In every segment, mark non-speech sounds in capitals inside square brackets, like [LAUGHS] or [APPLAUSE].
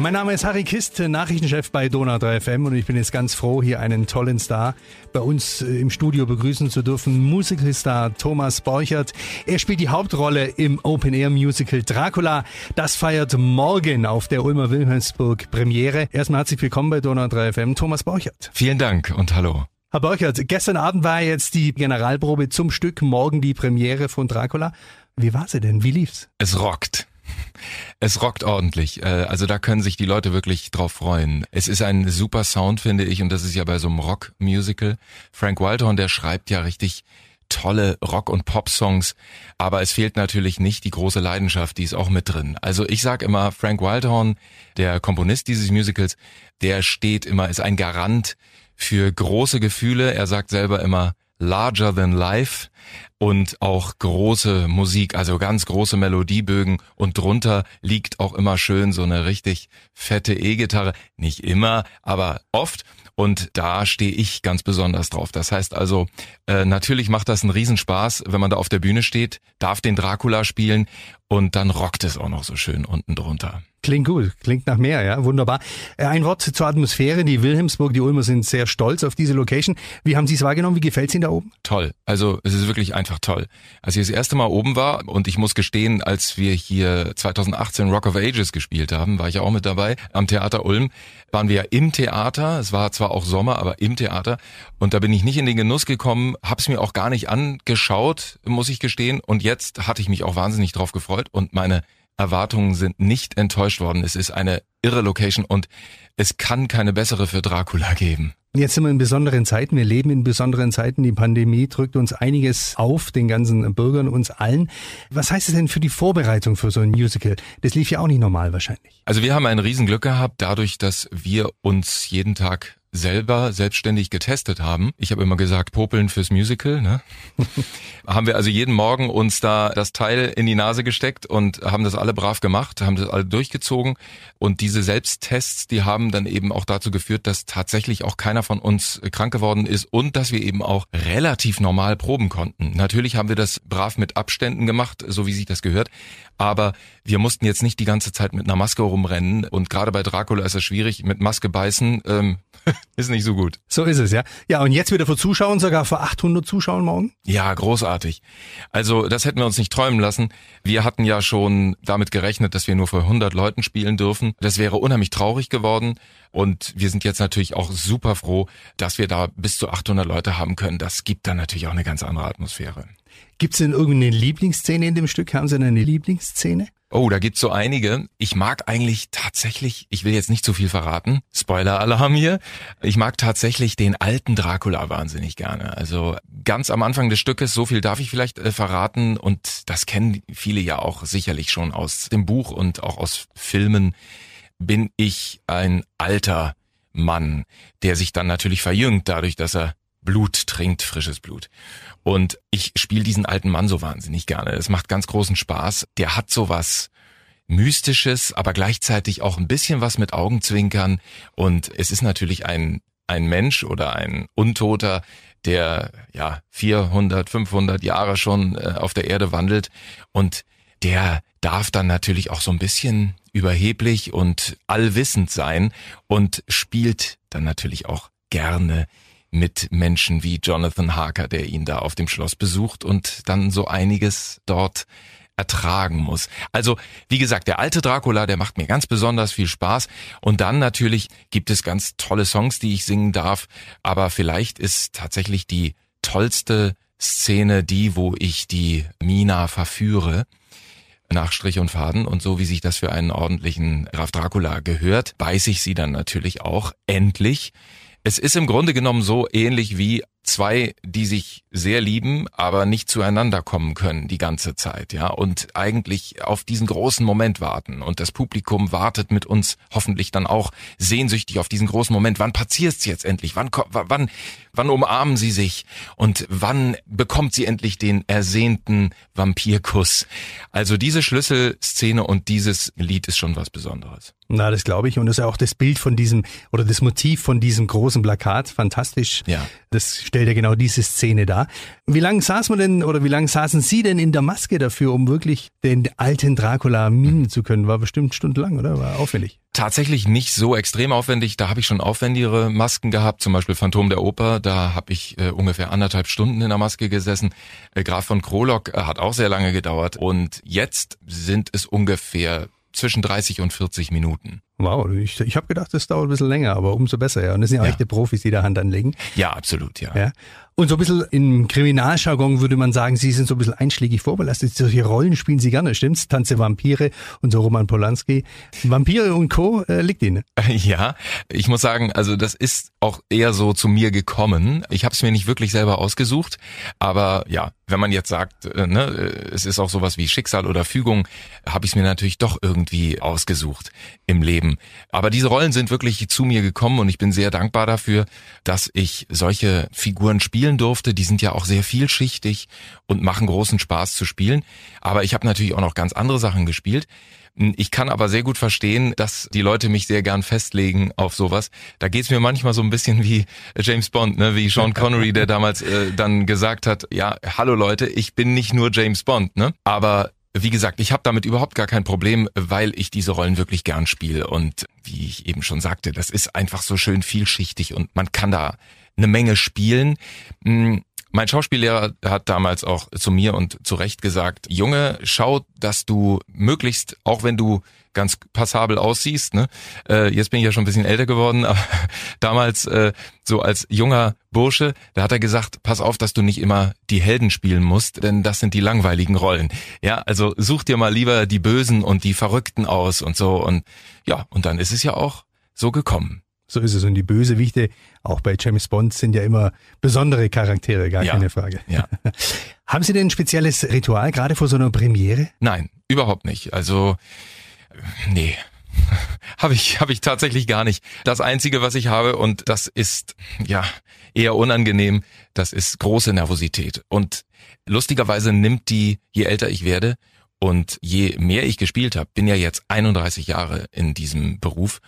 Mein Name ist Harry Kist, Nachrichtenchef bei Donau 3 FM und ich bin jetzt ganz froh, hier einen tollen Star bei uns äh, im Studio begrüßen zu dürfen. Musicalstar Thomas Borchert. Er spielt die Hauptrolle im Open Air Musical Dracula. Das feiert morgen auf der Ulmer Wilhelmsburg Premiere. Erstmal herzlich willkommen bei Donau 3 FM, Thomas Borchert. Vielen Dank und hallo. Herr Borchert, gestern Abend war jetzt die Generalprobe zum Stück, morgen die Premiere von Dracula. Wie war sie denn? Wie lief's? Es rockt. Es rockt ordentlich. Äh, also da können sich die Leute wirklich drauf freuen. Es ist ein super Sound, finde ich, und das ist ja bei so einem Rock-Musical. Frank Wildhorn, der schreibt ja richtig tolle Rock- und Pop-Songs, aber es fehlt natürlich nicht die große Leidenschaft, die ist auch mit drin. Also ich sag immer, Frank Wildhorn, der Komponist dieses Musicals, der steht immer, ist ein Garant für große Gefühle. Er sagt selber immer, larger than life und auch große Musik, also ganz große Melodiebögen und drunter liegt auch immer schön so eine richtig fette E-Gitarre. Nicht immer, aber oft. Und da stehe ich ganz besonders drauf. Das heißt also, äh, natürlich macht das einen Riesenspaß, wenn man da auf der Bühne steht, darf den Dracula spielen und dann rockt es auch noch so schön unten drunter. Klingt gut, klingt nach mehr, ja, wunderbar. Äh, ein Wort zur Atmosphäre. Die Wilhelmsburg, die Ulmer sind sehr stolz auf diese Location. Wie haben Sie es wahrgenommen? Wie gefällt es Ihnen da oben? Toll. Also es ist wirklich einfach toll. Als ich das erste Mal oben war und ich muss gestehen, als wir hier 2018 Rock of Ages gespielt haben, war ich ja auch mit dabei am Theater Ulm, waren wir ja im Theater. Es war zwar auch Sommer, aber im Theater. Und da bin ich nicht in den Genuss gekommen, hab's mir auch gar nicht angeschaut, muss ich gestehen. Und jetzt hatte ich mich auch wahnsinnig drauf gefreut und meine Erwartungen sind nicht enttäuscht worden. Es ist eine irre Location und es kann keine bessere für Dracula geben. Jetzt sind wir in besonderen Zeiten. Wir leben in besonderen Zeiten. Die Pandemie drückt uns einiges auf, den ganzen Bürgern, uns allen. Was heißt es denn für die Vorbereitung für so ein Musical? Das lief ja auch nicht normal wahrscheinlich. Also wir haben ein Riesenglück gehabt, dadurch, dass wir uns jeden Tag selber selbstständig getestet haben. Ich habe immer gesagt, popeln fürs Musical. Ne? [LAUGHS] haben wir also jeden Morgen uns da das Teil in die Nase gesteckt und haben das alle brav gemacht, haben das alle durchgezogen. Und diese Selbsttests, die haben dann eben auch dazu geführt, dass tatsächlich auch keiner von uns krank geworden ist und dass wir eben auch relativ normal proben konnten. Natürlich haben wir das brav mit Abständen gemacht, so wie sich das gehört. Aber wir mussten jetzt nicht die ganze Zeit mit einer Maske rumrennen. Und gerade bei Dracula ist es schwierig, mit Maske beißen. Ähm, [LAUGHS] ist nicht so gut. So ist es, ja. Ja, und jetzt wieder vor Zuschauern, sogar vor 800 Zuschauern morgen? Ja, großartig. Also das hätten wir uns nicht träumen lassen. Wir hatten ja schon damit gerechnet, dass wir nur vor 100 Leuten spielen dürfen. Das wäre unheimlich traurig geworden. Und wir sind jetzt natürlich auch super froh, dass wir da bis zu 800 Leute haben können. Das gibt dann natürlich auch eine ganz andere Atmosphäre. Gibt es denn irgendeine Lieblingsszene in dem Stück? Haben Sie denn eine Lieblingsszene? Oh, da gibt's so einige. Ich mag eigentlich tatsächlich, ich will jetzt nicht zu viel verraten, Spoiler-Alarm hier. Ich mag tatsächlich den alten Dracula wahnsinnig gerne. Also ganz am Anfang des Stückes, so viel darf ich vielleicht äh, verraten und das kennen viele ja auch sicherlich schon aus dem Buch und auch aus Filmen, bin ich ein alter Mann, der sich dann natürlich verjüngt dadurch, dass er Blut trinkt, frisches Blut. Und ich spiele diesen alten Mann so wahnsinnig gerne. Es macht ganz großen Spaß. Der hat sowas Mystisches, aber gleichzeitig auch ein bisschen was mit Augenzwinkern. Und es ist natürlich ein, ein Mensch oder ein Untoter, der ja 400, 500 Jahre schon äh, auf der Erde wandelt. Und der darf dann natürlich auch so ein bisschen überheblich und allwissend sein und spielt dann natürlich auch gerne mit Menschen wie Jonathan Harker, der ihn da auf dem Schloss besucht und dann so einiges dort ertragen muss. Also, wie gesagt, der alte Dracula, der macht mir ganz besonders viel Spaß. Und dann natürlich gibt es ganz tolle Songs, die ich singen darf. Aber vielleicht ist tatsächlich die tollste Szene die, wo ich die Mina verführe nach Strich und Faden und so wie sich das für einen ordentlichen Graf Dracula gehört, beiß ich sie dann natürlich auch endlich es ist im Grunde genommen so ähnlich wie zwei, die sich sehr lieben, aber nicht zueinander kommen können die ganze Zeit, ja, und eigentlich auf diesen großen Moment warten. Und das Publikum wartet mit uns hoffentlich dann auch sehnsüchtig auf diesen großen Moment. Wann passiert's jetzt endlich? Wann, wann, wann umarmen sie sich? Und wann bekommt sie endlich den ersehnten Vampirkuss? Also diese Schlüsselszene und dieses Lied ist schon was Besonderes. Na, das glaube ich. Und das ist ja auch das Bild von diesem oder das Motiv von diesem großen Plakat. Fantastisch. Ja. Das stellt stellt ja genau diese Szene dar. Wie lange saß man denn oder wie lange saßen Sie denn in der Maske dafür, um wirklich den alten Dracula mimen zu können? War bestimmt stundenlang, oder? War aufwendig. Tatsächlich nicht so extrem aufwendig. Da habe ich schon aufwendigere Masken gehabt, zum Beispiel Phantom der Oper. Da habe ich äh, ungefähr anderthalb Stunden in der Maske gesessen. Äh, Graf von Krolok äh, hat auch sehr lange gedauert. Und jetzt sind es ungefähr zwischen 30 und 40 Minuten. Wow, ich, ich habe gedacht, das dauert ein bisschen länger, aber umso besser, ja. Und das sind ja, ja. echte Profis, die da Hand anlegen. Ja, absolut, ja. ja. Und so ein bisschen im Kriminaljargon würde man sagen, Sie sind so ein bisschen einschlägig vorbelastet. Solche Rollen spielen Sie gerne, stimmt's? Tanze Vampire und so Roman Polanski. Vampire und Co. Äh, liegt Ihnen. [LAUGHS] Ja, ich muss sagen, also das ist auch eher so zu mir gekommen. Ich habe es mir nicht wirklich selber ausgesucht, aber ja, wenn man jetzt sagt, äh, ne, es ist auch sowas wie Schicksal oder Fügung, habe ich es mir natürlich doch irgendwie ausgesucht im Leben. Aber diese Rollen sind wirklich zu mir gekommen und ich bin sehr dankbar dafür, dass ich solche Figuren spielen spielen durfte. Die sind ja auch sehr vielschichtig und machen großen Spaß zu spielen. Aber ich habe natürlich auch noch ganz andere Sachen gespielt. Ich kann aber sehr gut verstehen, dass die Leute mich sehr gern festlegen auf sowas. Da geht's mir manchmal so ein bisschen wie James Bond, ne? wie Sean Connery, der damals äh, dann gesagt hat, ja, hallo Leute, ich bin nicht nur James Bond, ne? Aber wie gesagt, ich habe damit überhaupt gar kein Problem, weil ich diese Rollen wirklich gern spiele. Und wie ich eben schon sagte, das ist einfach so schön vielschichtig und man kann da eine Menge spielen. Hm, mein Schauspiellehrer hat damals auch zu mir und zu Recht gesagt, Junge, schau, dass du möglichst, auch wenn du ganz passabel aussiehst, ne? Äh, jetzt bin ich ja schon ein bisschen älter geworden, [LAUGHS] aber damals äh, so als junger Bursche, da hat er gesagt, pass auf, dass du nicht immer die Helden spielen musst, denn das sind die langweiligen Rollen. Ja, also such dir mal lieber die Bösen und die Verrückten aus und so und ja, und dann ist es ja auch so gekommen. So ist es. Und die Bösewichte, auch bei James Bond, sind ja immer besondere Charaktere, gar ja, keine Frage. Ja. [LAUGHS] Haben Sie denn ein spezielles Ritual gerade vor so einer Premiere? Nein, überhaupt nicht. Also, nee. [LAUGHS] habe ich habe ich tatsächlich gar nicht. Das einzige, was ich habe und das ist ja eher unangenehm, das ist große Nervosität und lustigerweise nimmt die je älter ich werde und je mehr ich gespielt habe, bin ja jetzt 31 Jahre in diesem Beruf.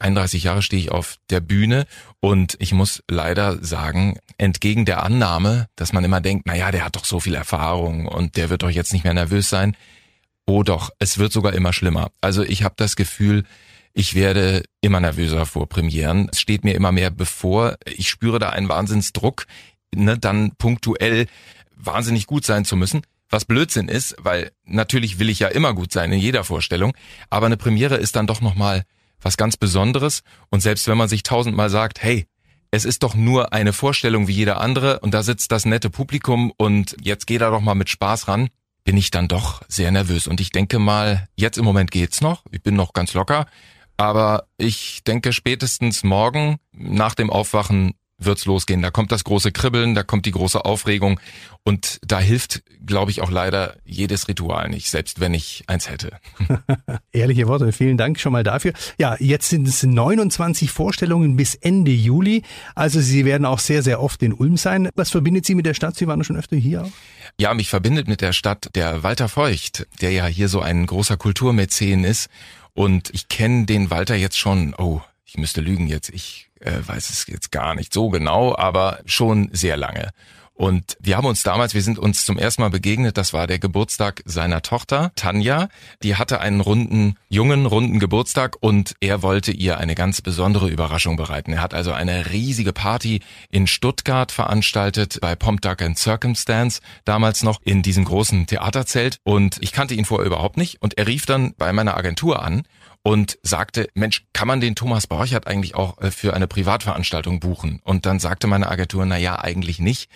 31 Jahre stehe ich auf der Bühne und ich muss leider sagen, entgegen der Annahme, dass man immer denkt, na ja, der hat doch so viel Erfahrung und der wird doch jetzt nicht mehr nervös sein. Oh doch, es wird sogar immer schlimmer. Also ich habe das Gefühl, ich werde immer nervöser vor Premieren. Es steht mir immer mehr bevor. Ich spüre da einen Wahnsinnsdruck, ne, dann punktuell wahnsinnig gut sein zu müssen was Blödsinn ist, weil natürlich will ich ja immer gut sein in jeder Vorstellung, aber eine Premiere ist dann doch nochmal was ganz Besonderes und selbst wenn man sich tausendmal sagt, hey, es ist doch nur eine Vorstellung wie jeder andere und da sitzt das nette Publikum und jetzt geh da doch mal mit Spaß ran, bin ich dann doch sehr nervös. Und ich denke mal, jetzt im Moment geht's noch, ich bin noch ganz locker, aber ich denke spätestens morgen nach dem Aufwachen wird's losgehen. Da kommt das große Kribbeln, da kommt die große Aufregung und da hilft, glaube ich, auch leider jedes Ritual nicht, selbst wenn ich eins hätte. [LAUGHS] Ehrliche Worte, vielen Dank schon mal dafür. Ja, jetzt sind es 29 Vorstellungen bis Ende Juli. Also Sie werden auch sehr, sehr oft in Ulm sein. Was verbindet Sie mit der Stadt? Sie waren schon öfter hier auch? Ja, mich verbindet mit der Stadt der Walter Feucht, der ja hier so ein großer Kulturmäzen ist. Und ich kenne den Walter jetzt schon, oh, ich müsste lügen jetzt, ich äh, weiß es jetzt gar nicht so genau, aber schon sehr lange. Und wir haben uns damals, wir sind uns zum ersten Mal begegnet, das war der Geburtstag seiner Tochter, Tanja. Die hatte einen runden, jungen, runden Geburtstag und er wollte ihr eine ganz besondere Überraschung bereiten. Er hat also eine riesige Party in Stuttgart veranstaltet, bei Pomp Duck and Circumstance, damals noch in diesem großen Theaterzelt. Und ich kannte ihn vorher überhaupt nicht. Und er rief dann bei meiner Agentur an und sagte, Mensch, kann man den Thomas Borchert eigentlich auch äh, für eine Privatveranstaltung buchen? Und dann sagte meine Agentur, na ja, eigentlich nicht.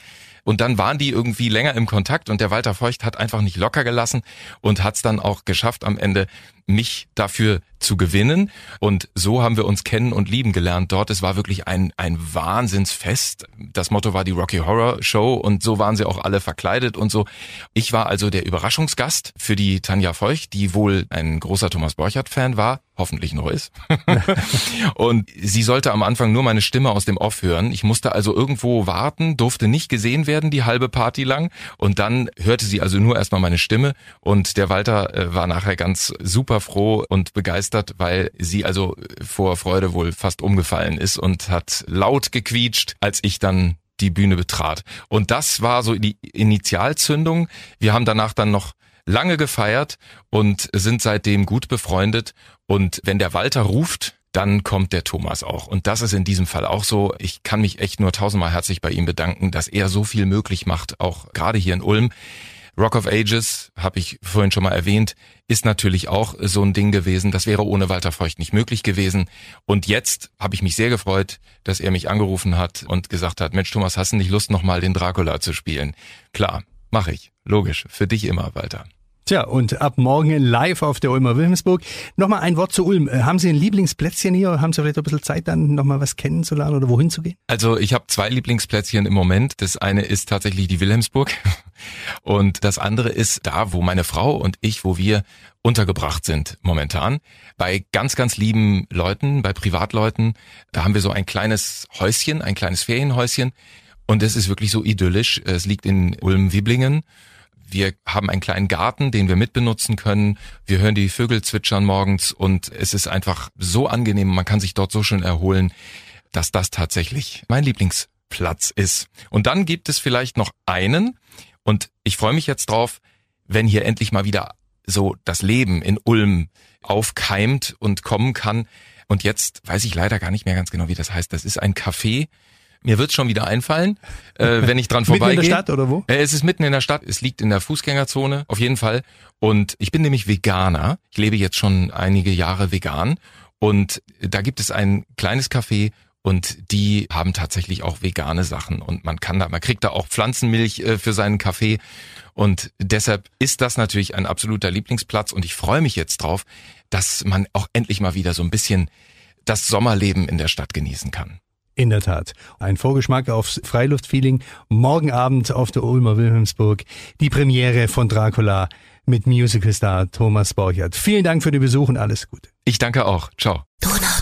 Und dann waren die irgendwie länger im Kontakt und der Walter Feucht hat einfach nicht locker gelassen und hat es dann auch geschafft, am Ende mich dafür zu gewinnen. Und so haben wir uns kennen und lieben gelernt dort. Es war wirklich ein, ein Wahnsinnsfest. Das Motto war die Rocky Horror Show und so waren sie auch alle verkleidet und so. Ich war also der Überraschungsgast für die Tanja Feucht, die wohl ein großer Thomas Borchardt-Fan war, hoffentlich noch ist. [LAUGHS] und sie sollte am Anfang nur meine Stimme aus dem Off hören. Ich musste also irgendwo warten, durfte nicht gesehen werden die halbe Party lang. Und dann hörte sie also nur erstmal meine Stimme und der Walter äh, war nachher ganz super froh und begeistert, weil sie also vor Freude wohl fast umgefallen ist und hat laut gequietscht, als ich dann die Bühne betrat. Und das war so die Initialzündung. Wir haben danach dann noch lange gefeiert und sind seitdem gut befreundet. Und wenn der Walter ruft, dann kommt der Thomas auch. Und das ist in diesem Fall auch so. Ich kann mich echt nur tausendmal herzlich bei ihm bedanken, dass er so viel möglich macht, auch gerade hier in Ulm. Rock of Ages, habe ich vorhin schon mal erwähnt, ist natürlich auch so ein Ding gewesen. Das wäre ohne Walter Feucht nicht möglich gewesen. Und jetzt habe ich mich sehr gefreut, dass er mich angerufen hat und gesagt hat, Mensch Thomas, hast du nicht Lust, nochmal den Dracula zu spielen? Klar, mache ich. Logisch. Für dich immer, Walter. Tja, und ab morgen live auf der Ulmer Wilhelmsburg. Nochmal ein Wort zu Ulm. Äh, haben Sie ein Lieblingsplätzchen hier? Haben Sie vielleicht ein bisschen Zeit, dann nochmal was kennenzulernen oder wohin zu gehen? Also ich habe zwei Lieblingsplätzchen im Moment. Das eine ist tatsächlich die Wilhelmsburg [LAUGHS] und das andere ist da, wo meine Frau und ich, wo wir untergebracht sind momentan. Bei ganz, ganz lieben Leuten, bei Privatleuten. Da haben wir so ein kleines Häuschen, ein kleines Ferienhäuschen. Und es ist wirklich so idyllisch. Es liegt in Ulm-Wiblingen wir haben einen kleinen Garten, den wir mitbenutzen können. Wir hören die Vögel zwitschern morgens und es ist einfach so angenehm. Man kann sich dort so schön erholen, dass das tatsächlich mein Lieblingsplatz ist. Und dann gibt es vielleicht noch einen und ich freue mich jetzt drauf, wenn hier endlich mal wieder so das Leben in Ulm aufkeimt und kommen kann. Und jetzt weiß ich leider gar nicht mehr ganz genau, wie das heißt. Das ist ein Café mir wird's schon wieder einfallen, äh, wenn ich dran vorbeigehe. [LAUGHS] mitten in der Stadt oder wo? Äh, es ist mitten in der Stadt. Es liegt in der Fußgängerzone, auf jeden Fall. Und ich bin nämlich Veganer. Ich lebe jetzt schon einige Jahre vegan. Und da gibt es ein kleines Café und die haben tatsächlich auch vegane Sachen und man kann da, man kriegt da auch Pflanzenmilch äh, für seinen Kaffee und deshalb ist das natürlich ein absoluter Lieblingsplatz und ich freue mich jetzt drauf, dass man auch endlich mal wieder so ein bisschen das Sommerleben in der Stadt genießen kann. In der Tat. Ein Vorgeschmack aufs Freiluftfeeling. Morgen Abend auf der Ulmer Wilhelmsburg. Die Premiere von Dracula mit Musicalstar Thomas Borchert. Vielen Dank für den Besuch und alles Gute. Ich danke auch. Ciao. Donau